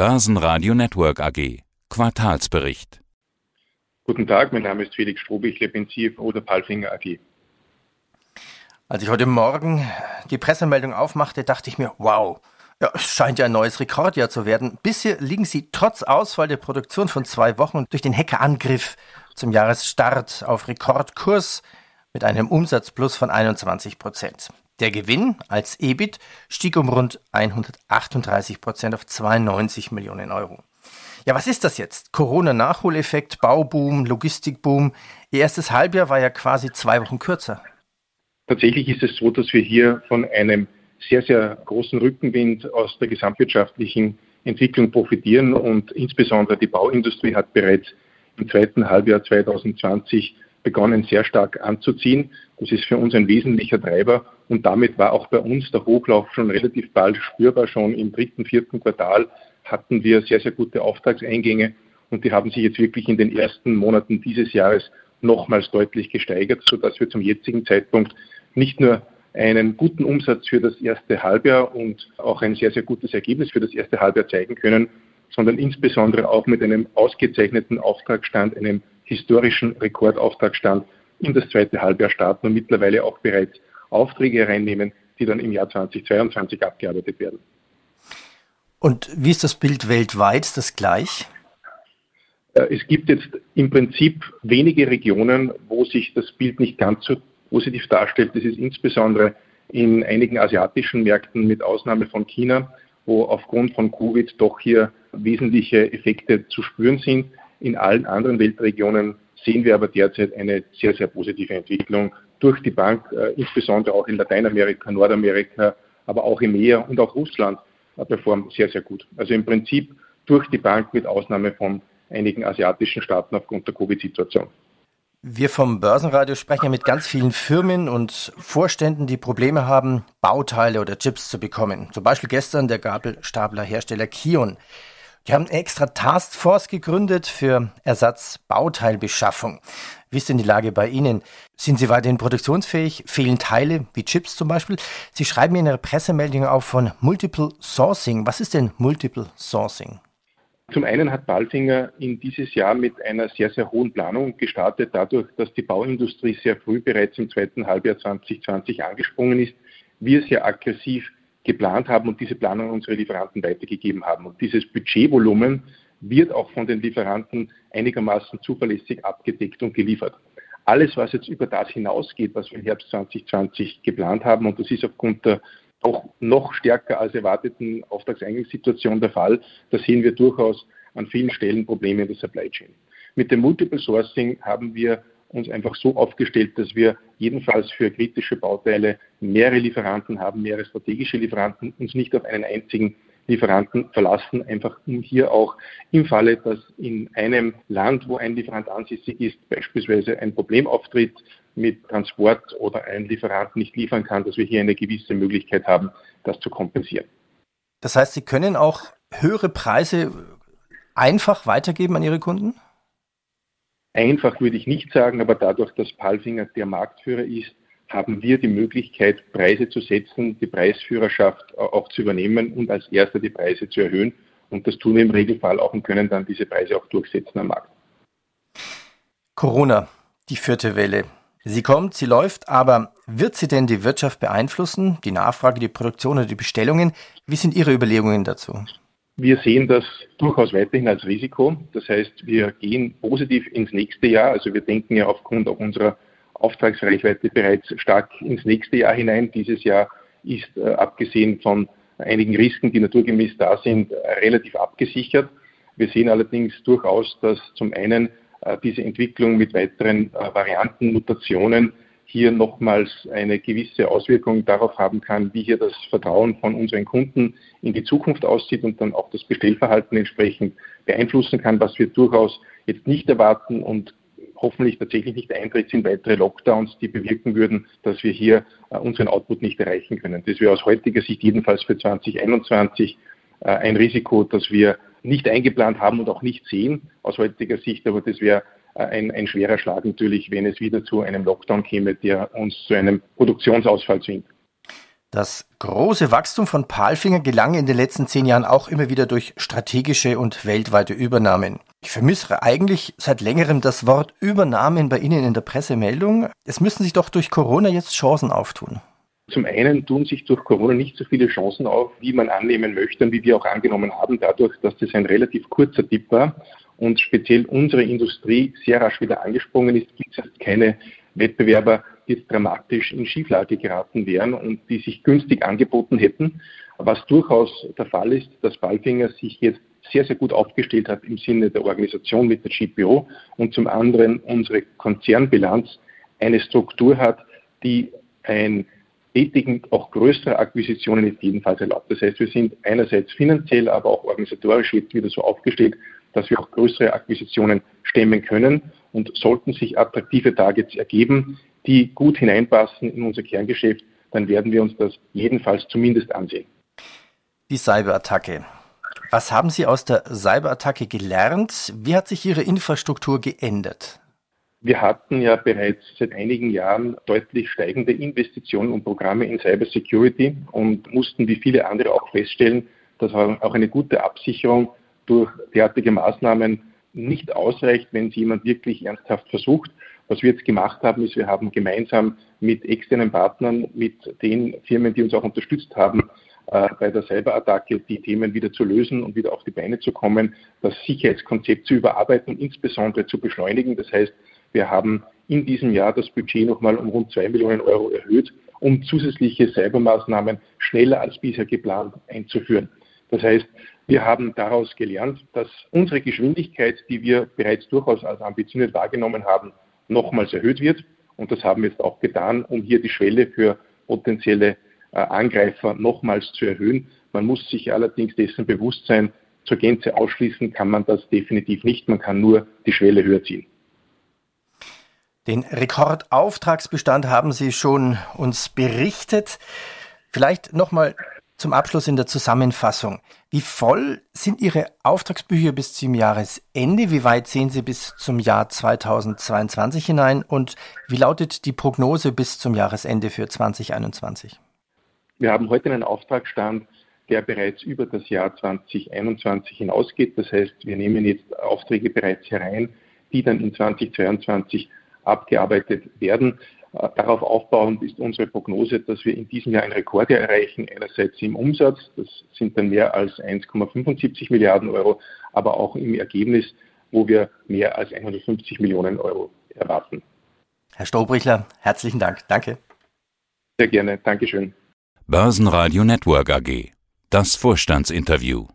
Börsenradio Network AG. Quartalsbericht. Guten Tag, mein Name ist Felix Strobe, ich bin CFO der Palfinger AG. Als ich heute Morgen die Pressemeldung aufmachte, dachte ich mir, wow, ja, es scheint ja ein neues Rekordjahr zu werden. Bisher liegen sie trotz Ausfall der Produktion von zwei Wochen durch den Hackerangriff zum Jahresstart auf Rekordkurs mit einem Umsatzplus von 21 Prozent. Der Gewinn als EBIT stieg um rund 138 Prozent auf 92 Millionen Euro. Ja, was ist das jetzt? Corona-Nachholeffekt, Bauboom, Logistikboom. Ihr erstes Halbjahr war ja quasi zwei Wochen kürzer. Tatsächlich ist es so, dass wir hier von einem sehr, sehr großen Rückenwind aus der gesamtwirtschaftlichen Entwicklung profitieren und insbesondere die Bauindustrie hat bereits im zweiten Halbjahr 2020 begonnen, sehr stark anzuziehen. Das ist für uns ein wesentlicher Treiber und damit war auch bei uns der Hochlauf schon relativ bald spürbar. Schon im dritten, vierten Quartal hatten wir sehr, sehr gute Auftragseingänge und die haben sich jetzt wirklich in den ersten Monaten dieses Jahres nochmals deutlich gesteigert, sodass wir zum jetzigen Zeitpunkt nicht nur einen guten Umsatz für das erste Halbjahr und auch ein sehr, sehr gutes Ergebnis für das erste Halbjahr zeigen können, sondern insbesondere auch mit einem ausgezeichneten Auftragsstand, einem historischen Rekordauftragsstand in das zweite Halbjahr starten und mittlerweile auch bereits Aufträge hereinnehmen, die dann im Jahr 2022 abgearbeitet werden. Und wie ist das Bild weltweit? Das gleich? Äh, es gibt jetzt im Prinzip wenige Regionen, wo sich das Bild nicht ganz so positiv darstellt. Das ist insbesondere in einigen asiatischen Märkten mit Ausnahme von China, wo aufgrund von Covid doch hier wesentliche Effekte zu spüren sind. In allen anderen Weltregionen sehen wir aber derzeit eine sehr, sehr positive Entwicklung durch die Bank, äh, insbesondere auch in Lateinamerika, Nordamerika, aber auch im Meer und auch Russland äh, performt sehr, sehr gut. Also im Prinzip durch die Bank mit Ausnahme von einigen asiatischen Staaten aufgrund der Covid-Situation. Wir vom Börsenradio sprechen ja mit ganz vielen Firmen und Vorständen, die Probleme haben, Bauteile oder Chips zu bekommen. Zum Beispiel gestern der Gabelstaplerhersteller Kion. Die haben eine extra Taskforce gegründet für Ersatzbauteilbeschaffung. Wie ist denn die Lage bei Ihnen? Sind Sie weiterhin produktionsfähig? Fehlen Teile, wie Chips zum Beispiel? Sie schreiben in Ihrer Pressemeldung auch von Multiple Sourcing. Was ist denn Multiple Sourcing? Zum einen hat Balfinger in dieses Jahr mit einer sehr, sehr hohen Planung gestartet, dadurch, dass die Bauindustrie sehr früh bereits im zweiten Halbjahr 2020 angesprungen ist. Wir sehr aggressiv geplant haben und diese Planung an unsere Lieferanten weitergegeben haben. Und dieses Budgetvolumen wird auch von den Lieferanten einigermaßen zuverlässig abgedeckt und geliefert. Alles, was jetzt über das hinausgeht, was wir im Herbst 2020 geplant haben, und das ist aufgrund der auch noch stärker als erwarteten Auftragseingangssituation der Fall. Da sehen wir durchaus an vielen Stellen Probleme in der Supply Chain. Mit dem Multiple Sourcing haben wir uns einfach so aufgestellt, dass wir jedenfalls für kritische Bauteile mehrere Lieferanten haben, mehrere strategische Lieferanten, uns nicht auf einen einzigen Lieferanten verlassen, einfach um hier auch im Falle, dass in einem Land, wo ein Lieferant ansässig ist, beispielsweise ein Problem auftritt mit Transport oder ein Lieferant nicht liefern kann, dass wir hier eine gewisse Möglichkeit haben, das zu kompensieren. Das heißt, Sie können auch höhere Preise einfach weitergeben an Ihre Kunden? Einfach würde ich nicht sagen, aber dadurch, dass Palfinger der Marktführer ist, haben wir die Möglichkeit, Preise zu setzen, die Preisführerschaft auch zu übernehmen und als erster die Preise zu erhöhen. Und das tun wir im Regelfall auch und können dann diese Preise auch durchsetzen am Markt. Corona, die vierte Welle. Sie kommt, sie läuft, aber wird sie denn die Wirtschaft beeinflussen, die Nachfrage, die Produktion oder die Bestellungen? Wie sind Ihre Überlegungen dazu? Wir sehen das durchaus weiterhin als Risiko. Das heißt, wir gehen positiv ins nächste Jahr. Also wir denken ja aufgrund auch unserer Auftragsreichweite bereits stark ins nächste Jahr hinein. Dieses Jahr ist, äh, abgesehen von einigen Risiken, die naturgemäß da sind, relativ abgesichert. Wir sehen allerdings durchaus, dass zum einen äh, diese Entwicklung mit weiteren äh, Varianten, Mutationen hier nochmals eine gewisse Auswirkung darauf haben kann, wie hier das Vertrauen von unseren Kunden in die Zukunft aussieht und dann auch das Bestellverhalten entsprechend beeinflussen kann, was wir durchaus jetzt nicht erwarten und hoffentlich tatsächlich nicht eintritt, sind weitere Lockdowns, die bewirken würden, dass wir hier äh, unseren Output nicht erreichen können. Das wäre aus heutiger Sicht jedenfalls für 2021 äh, ein Risiko, das wir nicht eingeplant haben und auch nicht sehen aus heutiger Sicht, aber das wäre ein, ein schwerer Schlag natürlich, wenn es wieder zu einem Lockdown käme, der uns zu einem Produktionsausfall zwingt. Das große Wachstum von Palfinger gelang in den letzten zehn Jahren auch immer wieder durch strategische und weltweite Übernahmen. Ich vermisse eigentlich seit längerem das Wort Übernahmen bei Ihnen in der Pressemeldung. Es müssen sich doch durch Corona jetzt Chancen auftun. Zum einen tun sich durch Corona nicht so viele Chancen auf, wie man annehmen möchte und wie wir auch angenommen haben, dadurch, dass das ein relativ kurzer Tipp war und speziell unsere Industrie sehr rasch wieder angesprungen ist, gibt es keine Wettbewerber, die jetzt dramatisch in Schieflage geraten wären und die sich günstig angeboten hätten. Was durchaus der Fall ist, dass Balfinger sich jetzt sehr, sehr gut aufgestellt hat im Sinne der Organisation mit der GPO und zum anderen unsere Konzernbilanz eine Struktur hat, die ein Tätigen auch größere Akquisitionen ist jedenfalls erlaubt. Das heißt, wir sind einerseits finanziell, aber auch organisatorisch jetzt wieder so aufgestellt, dass wir auch größere Akquisitionen stemmen können und sollten sich attraktive Targets ergeben, die gut hineinpassen in unser Kerngeschäft, dann werden wir uns das jedenfalls zumindest ansehen. Die Cyberattacke. Was haben Sie aus der Cyberattacke gelernt? Wie hat sich Ihre Infrastruktur geändert? Wir hatten ja bereits seit einigen Jahren deutlich steigende Investitionen und Programme in Cybersecurity und mussten wie viele andere auch feststellen, dass auch eine gute Absicherung durch derartige Maßnahmen nicht ausreicht, wenn es jemand wirklich ernsthaft versucht. Was wir jetzt gemacht haben, ist, wir haben gemeinsam mit externen Partnern, mit den Firmen, die uns auch unterstützt haben, äh, bei der Cyberattacke die Themen wieder zu lösen und wieder auf die Beine zu kommen, das Sicherheitskonzept zu überarbeiten und insbesondere zu beschleunigen. Das heißt, wir haben in diesem Jahr das Budget nochmal um rund zwei Millionen Euro erhöht, um zusätzliche Cybermaßnahmen schneller als bisher geplant einzuführen. Das heißt, wir haben daraus gelernt, dass unsere Geschwindigkeit, die wir bereits durchaus als ambitioniert wahrgenommen haben, nochmals erhöht wird. Und das haben wir jetzt auch getan, um hier die Schwelle für potenzielle äh, Angreifer nochmals zu erhöhen. Man muss sich allerdings dessen bewusst sein, zur Gänze ausschließen kann man das definitiv nicht. Man kann nur die Schwelle höher ziehen. Den Rekordauftragsbestand haben Sie schon uns berichtet. Vielleicht nochmal zum Abschluss in der Zusammenfassung. Wie voll sind Ihre Auftragsbücher bis zum Jahresende? Wie weit sehen Sie bis zum Jahr 2022 hinein? Und wie lautet die Prognose bis zum Jahresende für 2021? Wir haben heute einen Auftragsstand, der bereits über das Jahr 2021 hinausgeht. Das heißt, wir nehmen jetzt Aufträge bereits herein, die dann in 2022 abgearbeitet werden. Äh, darauf aufbauend ist unsere Prognose, dass wir in diesem Jahr ein Rekord erreichen, einerseits im Umsatz, das sind dann mehr als 1,75 Milliarden Euro, aber auch im Ergebnis, wo wir mehr als 150 Millionen Euro erwarten. Herr Stobrichler, herzlichen Dank. Danke. Sehr gerne. Dankeschön. Börsenradio Network AG. Das Vorstandsinterview.